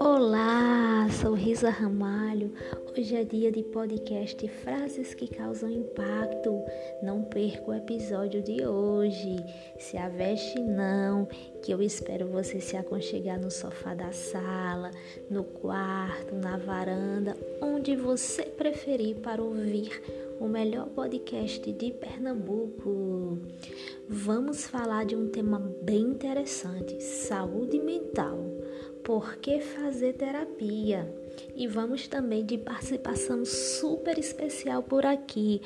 Olá, sou Risa Ramalho. Hoje é dia de podcast Frases que causam impacto. Não perca o episódio de hoje. Se aveste não, que eu espero você se aconchegar no sofá da sala, no quarto, na varanda, onde você preferir para ouvir o melhor podcast de Pernambuco. Vamos falar de um tema bem interessante: saúde mental. Por que fazer terapia? E vamos também de participação super especial por aqui.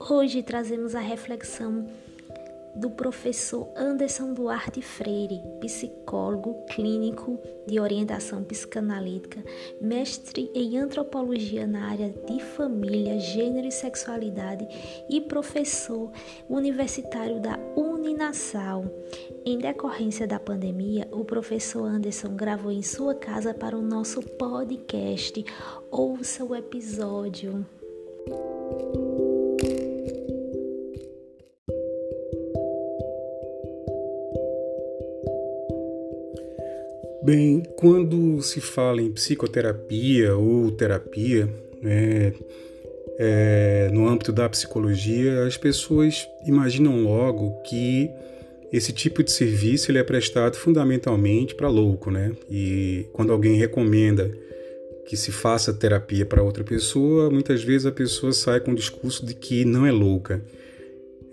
Hoje trazemos a reflexão do professor Anderson Duarte Freire, psicólogo clínico de orientação psicanalítica, mestre em antropologia na área de família, gênero e sexualidade e professor universitário da Uninasal. Em decorrência da pandemia, o professor Anderson gravou em sua casa para o nosso podcast. Ouça o episódio. Bem, quando se fala em psicoterapia ou terapia, né, é, no âmbito da psicologia, as pessoas imaginam logo que esse tipo de serviço ele é prestado fundamentalmente para louco, né? E quando alguém recomenda que se faça terapia para outra pessoa, muitas vezes a pessoa sai com o discurso de que não é louca.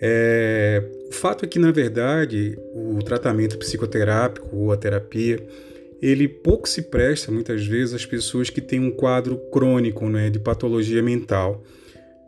É, o fato é que, na verdade, o tratamento psicoterápico ou a terapia ele pouco se presta muitas vezes às pessoas que têm um quadro crônico né, de patologia mental,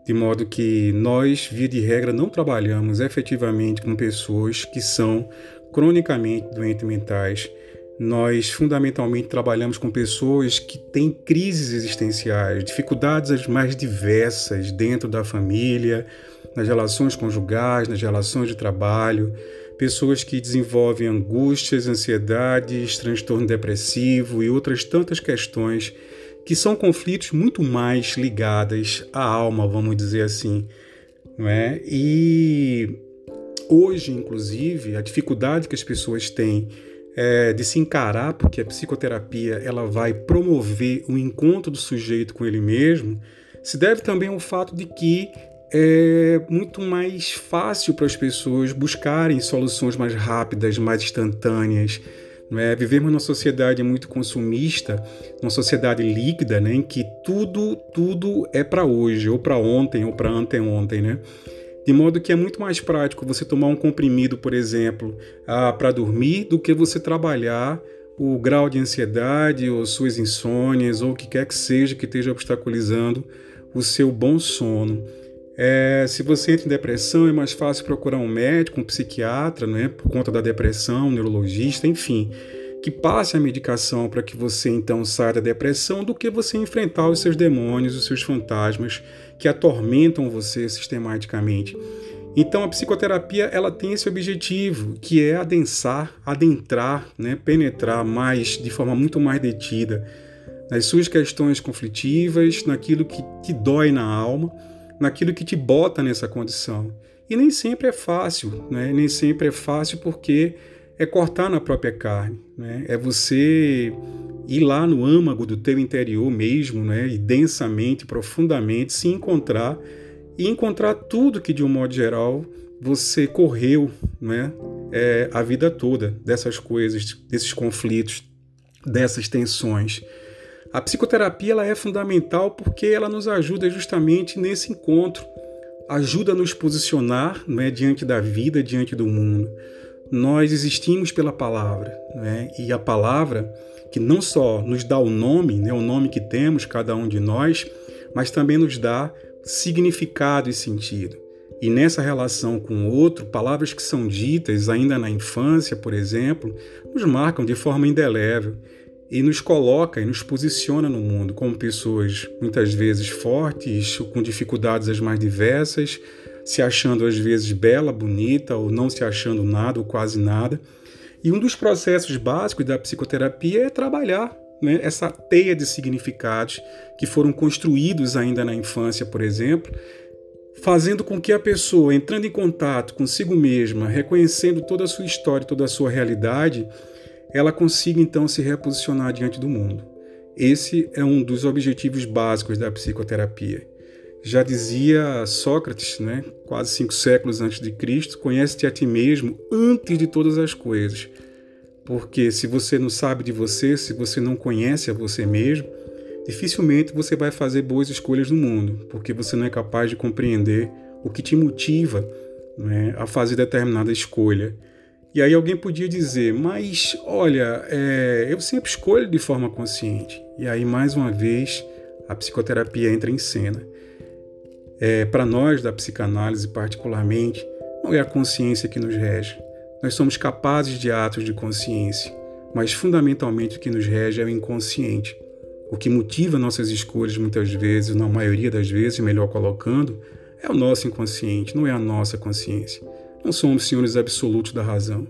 de modo que nós, via de regra, não trabalhamos efetivamente com pessoas que são cronicamente doentes mentais. Nós fundamentalmente trabalhamos com pessoas que têm crises existenciais, dificuldades as mais diversas dentro da família, nas relações conjugais, nas relações de trabalho, pessoas que desenvolvem angústias, ansiedades, transtorno depressivo e outras tantas questões que são conflitos muito mais ligadas à alma, vamos dizer assim, não é? E hoje, inclusive, a dificuldade que as pessoas têm é, de se encarar, porque a psicoterapia ela vai promover o encontro do sujeito com ele mesmo, se deve também ao fato de que é muito mais fácil para as pessoas buscarem soluções mais rápidas, mais instantâneas. É? Vivemos numa sociedade muito consumista, numa sociedade líquida, né? em que tudo, tudo é para hoje, ou para ontem, ou para anteontem. Né? De modo que é muito mais prático você tomar um comprimido, por exemplo, ah, para dormir, do que você trabalhar o grau de ansiedade, ou suas insônias, ou o que quer que seja que esteja obstaculizando o seu bom sono. É, se você entra em depressão, é mais fácil procurar um médico, um psiquiatra, né, por conta da depressão, um neurologista, enfim, que passe a medicação para que você então saia da depressão, do que você enfrentar os seus demônios, os seus fantasmas que atormentam você sistematicamente. Então a psicoterapia ela tem esse objetivo, que é adensar, adentrar, né, penetrar mais de forma muito mais detida nas suas questões conflitivas, naquilo que te dói na alma naquilo que te bota nessa condição. E nem sempre é fácil, né? nem sempre é fácil porque é cortar na própria carne, né? é você ir lá no âmago do teu interior mesmo, né? e densamente, profundamente se encontrar e encontrar tudo que de um modo geral você correu né? É, a vida toda dessas coisas, desses conflitos, dessas tensões. A psicoterapia ela é fundamental porque ela nos ajuda justamente nesse encontro, ajuda a nos posicionar né, diante da vida, diante do mundo. Nós existimos pela palavra, né? e a palavra que não só nos dá o nome, né, o nome que temos, cada um de nós, mas também nos dá significado e sentido. E nessa relação com o outro, palavras que são ditas ainda na infância, por exemplo, nos marcam de forma indelével e nos coloca e nos posiciona no mundo como pessoas muitas vezes fortes, com dificuldades as mais diversas, se achando às vezes bela, bonita ou não se achando nada ou quase nada. E um dos processos básicos da psicoterapia é trabalhar né, essa teia de significados que foram construídos ainda na infância, por exemplo, fazendo com que a pessoa, entrando em contato consigo mesma, reconhecendo toda a sua história, toda a sua realidade, ela consiga então se reposicionar diante do mundo. Esse é um dos objetivos básicos da psicoterapia. Já dizia Sócrates, né, quase cinco séculos antes de Cristo, conhece-te a ti mesmo antes de todas as coisas. Porque se você não sabe de você, se você não conhece a você mesmo, dificilmente você vai fazer boas escolhas no mundo, porque você não é capaz de compreender o que te motiva né, a fazer determinada escolha. E aí alguém podia dizer, mas olha, é, eu sempre escolho de forma consciente. E aí, mais uma vez, a psicoterapia entra em cena. É, Para nós, da psicanálise particularmente, não é a consciência que nos rege. Nós somos capazes de atos de consciência, mas fundamentalmente o que nos rege é o inconsciente. O que motiva nossas escolhas muitas vezes, na maioria das vezes, melhor colocando, é o nosso inconsciente, não é a nossa consciência. Não somos senhores absolutos da razão.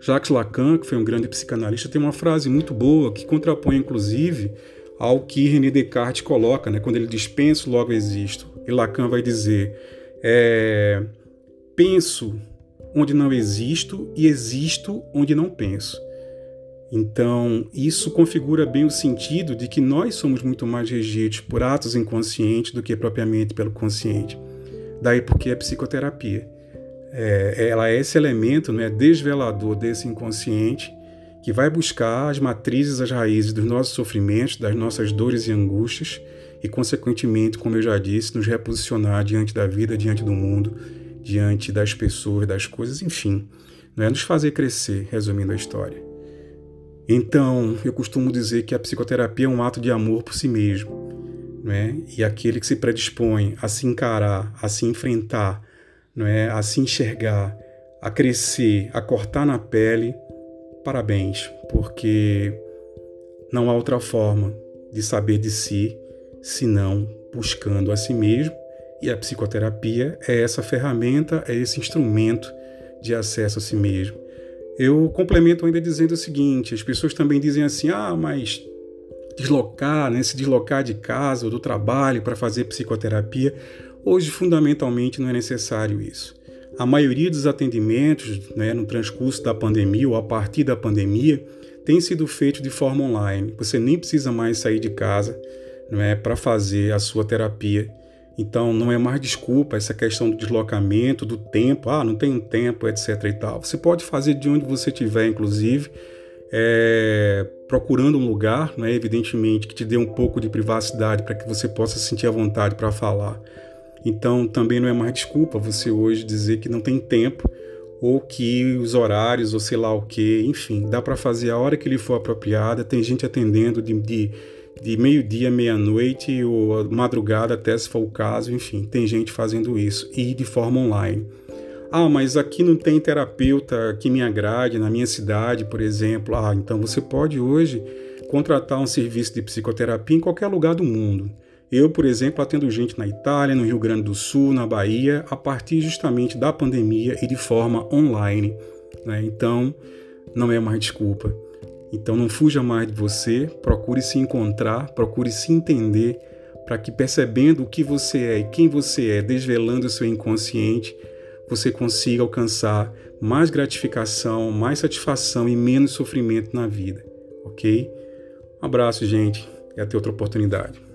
Jacques Lacan, que foi um grande psicanalista, tem uma frase muito boa que contrapõe, inclusive, ao que René Descartes coloca, né? quando ele diz penso, logo existo. E Lacan vai dizer: é, penso onde não existo e existo onde não penso. Então, isso configura bem o sentido de que nós somos muito mais regidos por atos inconscientes do que propriamente pelo consciente. Daí porque é psicoterapia. É, ela é esse elemento né, desvelador desse inconsciente que vai buscar as matrizes, as raízes dos nossos sofrimentos, das nossas dores e angústias e, consequentemente, como eu já disse, nos reposicionar diante da vida, diante do mundo, diante das pessoas, das coisas, enfim, não é nos fazer crescer, resumindo a história. Então, eu costumo dizer que a psicoterapia é um ato de amor por si mesmo é? e aquele que se predispõe a se encarar, a se enfrentar, não é? a se enxergar, a crescer, a cortar na pele, parabéns, porque não há outra forma de saber de si senão buscando a si mesmo, e a psicoterapia é essa ferramenta, é esse instrumento de acesso a si mesmo. Eu complemento ainda dizendo o seguinte: as pessoas também dizem assim, ah, mas deslocar, né, se deslocar de casa ou do trabalho para fazer psicoterapia. Hoje, fundamentalmente, não é necessário isso. A maioria dos atendimentos né, no transcurso da pandemia ou a partir da pandemia tem sido feito de forma online. Você nem precisa mais sair de casa não é, para fazer a sua terapia. Então, não é mais desculpa essa questão do deslocamento, do tempo, ah, não tenho tempo, etc. e tal. Você pode fazer de onde você estiver, inclusive, é, procurando um lugar, né, evidentemente, que te dê um pouco de privacidade para que você possa sentir a vontade para falar. Então, também não é mais desculpa você hoje dizer que não tem tempo ou que os horários ou sei lá o que, enfim, dá para fazer a hora que lhe for apropriada. Tem gente atendendo de, de, de meio-dia, meia-noite ou madrugada até se for o caso, enfim, tem gente fazendo isso e de forma online. Ah, mas aqui não tem terapeuta que me agrade na minha cidade, por exemplo. Ah, então você pode hoje contratar um serviço de psicoterapia em qualquer lugar do mundo. Eu, por exemplo, atendo gente na Itália, no Rio Grande do Sul, na Bahia, a partir justamente da pandemia e de forma online. Né? Então, não é mais desculpa. Então, não fuja mais de você, procure se encontrar, procure se entender, para que percebendo o que você é e quem você é, desvelando o seu inconsciente, você consiga alcançar mais gratificação, mais satisfação e menos sofrimento na vida, ok? Um abraço, gente, e até outra oportunidade.